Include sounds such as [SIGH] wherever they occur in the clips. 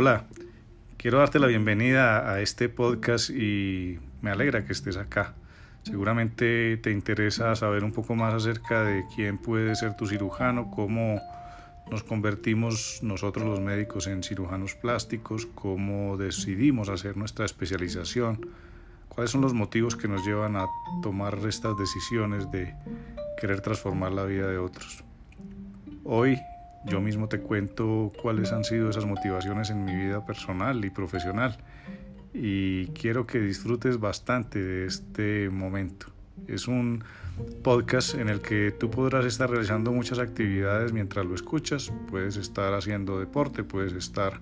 Hola, quiero darte la bienvenida a este podcast y me alegra que estés acá. Seguramente te interesa saber un poco más acerca de quién puede ser tu cirujano, cómo nos convertimos nosotros los médicos en cirujanos plásticos, cómo decidimos hacer nuestra especialización, cuáles son los motivos que nos llevan a tomar estas decisiones de querer transformar la vida de otros. Hoy yo mismo te cuento cuáles han sido esas motivaciones en mi vida personal y profesional y quiero que disfrutes bastante de este momento. Es un podcast en el que tú podrás estar realizando muchas actividades mientras lo escuchas. Puedes estar haciendo deporte, puedes estar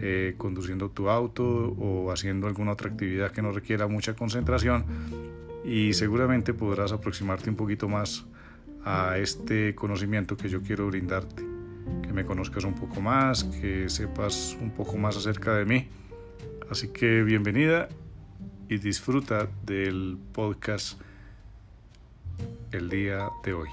eh, conduciendo tu auto o haciendo alguna otra actividad que no requiera mucha concentración y seguramente podrás aproximarte un poquito más a este conocimiento que yo quiero brindarte que me conozcas un poco más, que sepas un poco más acerca de mí. Así que bienvenida y disfruta del podcast el día de hoy.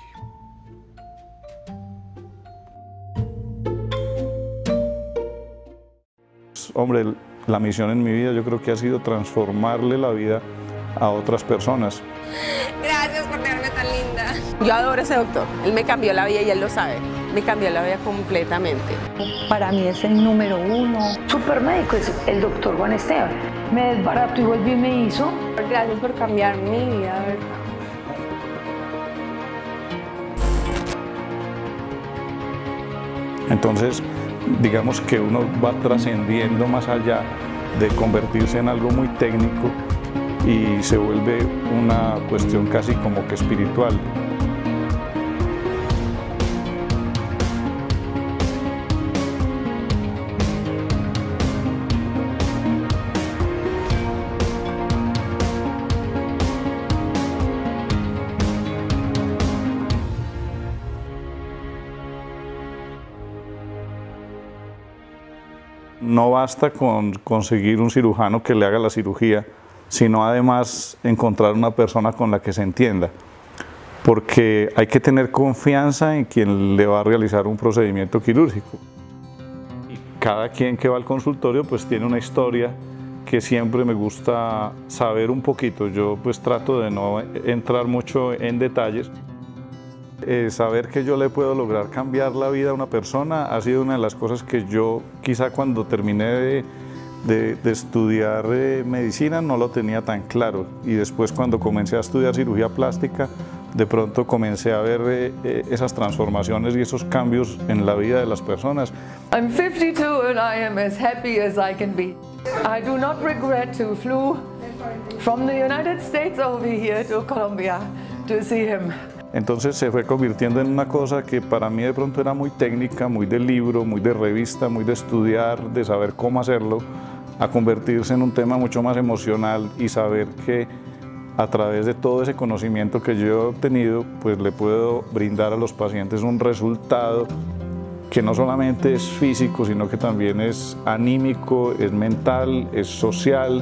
Hombre, la misión en mi vida yo creo que ha sido transformarle la vida a otras personas. Gracias por tenerme tan linda. Yo adoro a ese doctor. Él me cambió la vida y él lo sabe. Me cambió la vida completamente. Para mí es el número uno. Super médico es el doctor Juan Esteban. Me desbarató y volvió y me hizo. Gracias por cambiar mi vida, ¿verdad? Entonces, digamos que uno va trascendiendo más allá de convertirse en algo muy técnico y se vuelve una cuestión casi como que espiritual. No basta con conseguir un cirujano que le haga la cirugía, sino además encontrar una persona con la que se entienda, porque hay que tener confianza en quien le va a realizar un procedimiento quirúrgico. Cada quien que va al consultorio pues tiene una historia que siempre me gusta saber un poquito. Yo pues trato de no entrar mucho en detalles. Eh, saber que yo le puedo lograr cambiar la vida a una persona ha sido una de las cosas que yo quizá cuando terminé de de, estudiar eh, medicina no lo tenía tan claro y después cuando comencé a estudiar cirugía plástica de pronto comencé a ver eh, eh, esas transformaciones y esos cambios en la vida de las personas. I'm 52 and I am as happy as I can be. I do not regret to flew from the United States over here to Colombia to see him. Entonces se fue convirtiendo en una cosa que para mí de pronto era muy técnica, muy de libro, muy de revista, muy de estudiar, de saber cómo hacerlo a convertirse en un tema mucho más emocional y saber que a través de todo ese conocimiento que yo he obtenido, pues le puedo brindar a los pacientes un resultado que no solamente es físico, sino que también es anímico, es mental, es social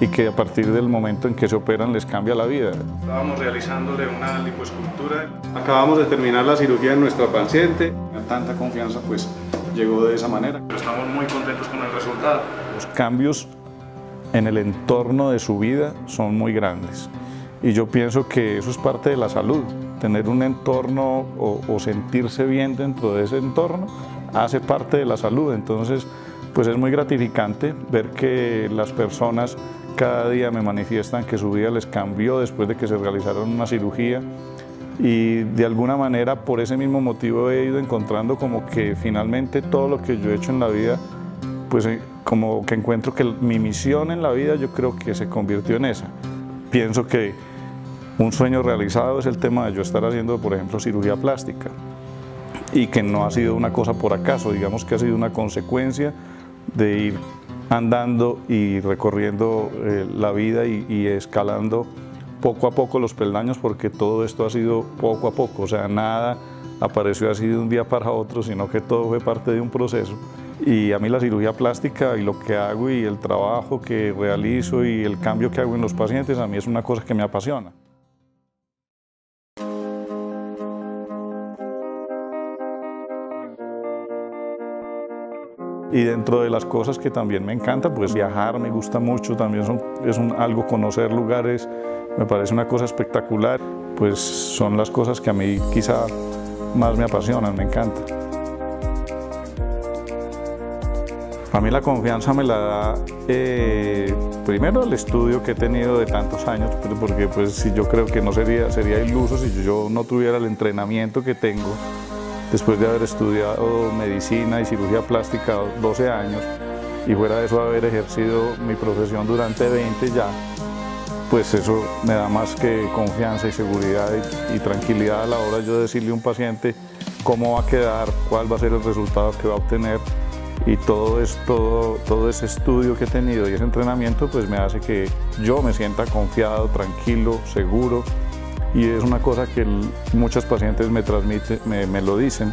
y que a partir del momento en que se operan les cambia la vida. Estábamos realizándole una lipoescultura, acabamos de terminar la cirugía de nuestra paciente, tanta confianza pues llegó de esa manera. Estamos muy contentos con el resultado. Los cambios en el entorno de su vida son muy grandes y yo pienso que eso es parte de la salud. Tener un entorno o, o sentirse bien dentro de ese entorno hace parte de la salud. Entonces, pues es muy gratificante ver que las personas cada día me manifiestan que su vida les cambió después de que se realizaron una cirugía y de alguna manera por ese mismo motivo he ido encontrando como que finalmente todo lo que yo he hecho en la vida, pues eh, como que encuentro que mi misión en la vida yo creo que se convirtió en esa. Pienso que un sueño realizado es el tema de yo estar haciendo, por ejemplo, cirugía plástica y que no ha sido una cosa por acaso, digamos que ha sido una consecuencia de ir andando y recorriendo eh, la vida y escalando poco a poco los peldaños porque todo esto ha sido poco a poco, o sea, nada apareció así de un día para otro, sino que todo fue parte de un proceso. Y a mí la cirugía plástica y lo que hago y el trabajo que realizo y el cambio que hago en los pacientes, a mí es una cosa que me apasiona. Y dentro de las cosas que también me encanta, pues viajar me gusta mucho, también es un, algo conocer lugares, me parece una cosa espectacular, pues son las cosas que a mí quizá más me apasionan, me encanta. A mí la confianza me la da eh, primero el estudio que he tenido de tantos años, porque pues si yo creo que no sería, sería iluso si yo no tuviera el entrenamiento que tengo después de haber estudiado medicina y cirugía plástica 12 años y fuera de eso haber ejercido mi profesión durante 20 ya, pues eso me da más que confianza y seguridad y, tranquilidad a la hora de yo decirle a un paciente cómo va a quedar, cuál va a ser el resultado que va a obtener y todo, todo ese estudio que he tenido y ese entrenamiento pues me hace que yo me sienta confiado, tranquilo, seguro y es una cosa que muchos pacientes me, transmiten, me, me lo dicen,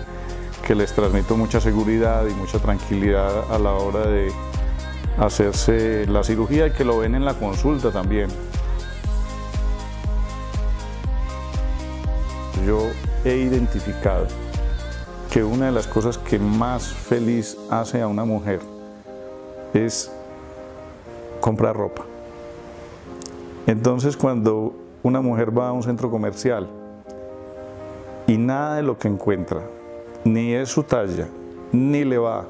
que les transmito mucha seguridad y mucha tranquilidad a la hora de hacerse la cirugía y que lo ven en la consulta también. Yo he identificado que una de las cosas que más feliz hace a una mujer es comprar ropa. Entonces cuando una mujer va a un centro comercial y nada de lo que encuentra, ni es su talla, ni le va,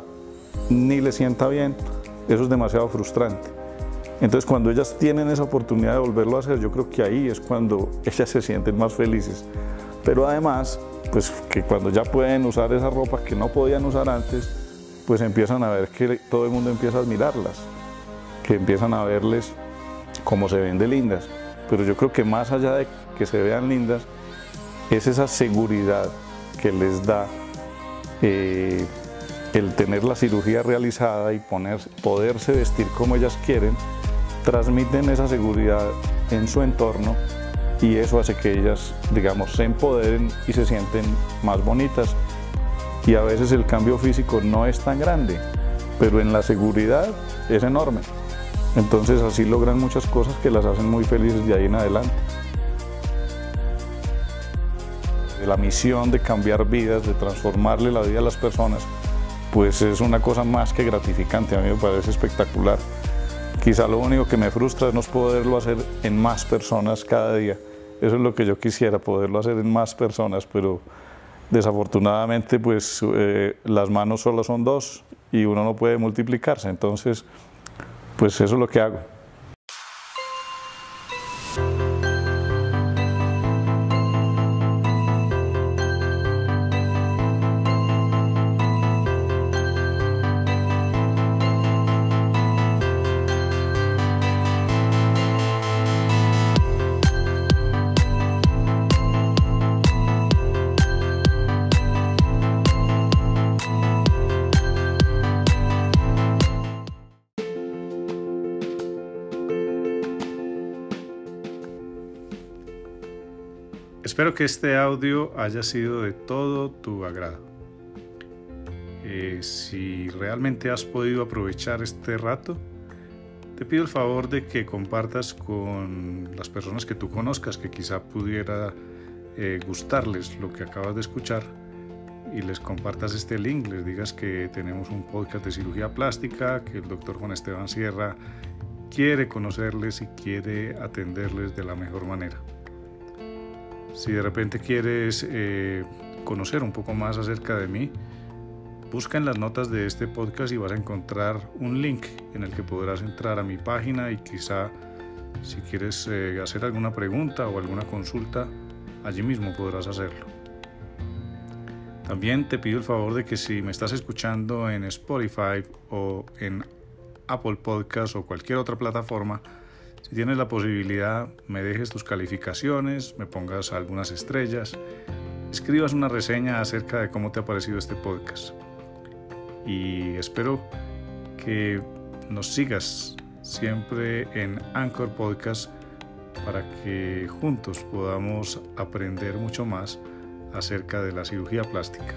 ni le sienta bien, eso es demasiado frustrante. Entonces cuando ellas tienen esa oportunidad de volverlo a hacer, yo creo que ahí es cuando [LAUGHS] ellas se sienten más felices. Pero además pues que cuando ya pueden usar esa ropa que no podían usar antes, pues empiezan a ver que todo el mundo empieza a admirarlas, que empiezan a verles cómo se ven de lindas. Pero yo creo que más allá de que se vean lindas, es esa seguridad que les da eh, el tener la cirugía realizada y poner, poderse vestir como ellas quieren, transmiten esa seguridad en su entorno y eso hace que ellas, digamos, se empoderen y se sienten más bonitas. Y a veces el cambio físico no es tan grande, pero en la seguridad es enorme. Entonces así logran muchas cosas que las hacen muy felices de ahí en adelante. La misión de cambiar vidas, de transformarle la vida a las personas, pues es una cosa más que gratificante, a mí me parece espectacular. Quizá lo único que me frustra es no poderlo hacer en más personas cada día. Eso es lo que yo quisiera, poderlo hacer en más personas, pero desafortunadamente pues eh, las manos solo son dos y uno no puede multiplicarse. Entonces, pues eso es lo que hago. Espero que este audio haya sido de todo tu agrado. Eh, si realmente has podido aprovechar este rato, te pido el favor de que compartas con las personas que tú conozcas que quizá pudiera eh, gustarles lo que acabas de escuchar y les compartas este link, les digas que tenemos un podcast de cirugía plástica, que el doctor Juan Esteban Sierra quiere conocerles y quiere atenderles de la mejor manera. Si de repente quieres eh, conocer un poco más acerca de mí, busca en las notas de este podcast y vas a encontrar un link en el que podrás entrar a mi página y quizá si quieres eh, hacer alguna pregunta o alguna consulta, allí mismo podrás hacerlo. También te pido el favor de que si me estás escuchando en Spotify o en Apple Podcast o cualquier otra plataforma, si tienes la posibilidad, me dejes tus calificaciones, me pongas algunas estrellas, escribas una reseña acerca de cómo te ha parecido este podcast. Y espero que nos sigas siempre en Anchor Podcast para que juntos podamos aprender mucho más acerca de la cirugía plástica.